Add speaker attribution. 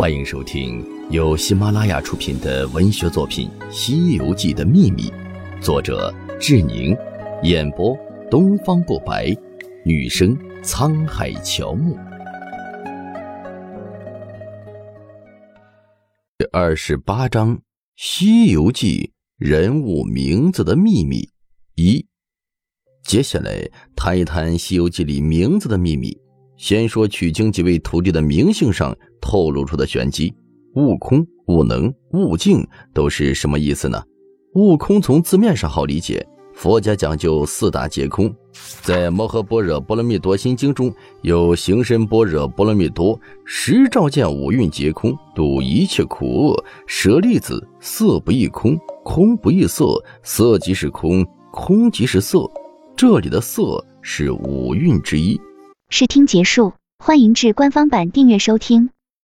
Speaker 1: 欢迎收听由喜马拉雅出品的文学作品《西游记的秘密》，作者志宁，演播东方不白，女生沧海乔木。第二十八章《西游记人物名字的秘密》一，接下来谈一谈《西游记》里名字的秘密。先说取经几位徒弟的名姓上透露出的玄机，悟空、悟能、悟净都是什么意思呢？悟空从字面上好理解，佛家讲究四大皆空，在《摩诃般若波罗蜜多心经》中有行深般若波罗蜜多时照见五蕴皆空，度一切苦厄。舍利子，色不异空，空不异色，色即是空，空即是色。这里的色是五蕴之一。
Speaker 2: 试听结束，欢迎至官方版订阅收听。